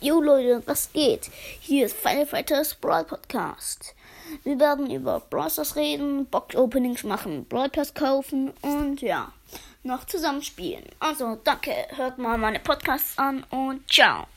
Jo Leute, was geht? Hier ist Final Fighters Brawl Podcast. Wir werden über Browsers reden, Box Openings machen, Brawl Pass kaufen und ja, noch zusammenspielen. Also danke, hört mal meine Podcasts an und ciao.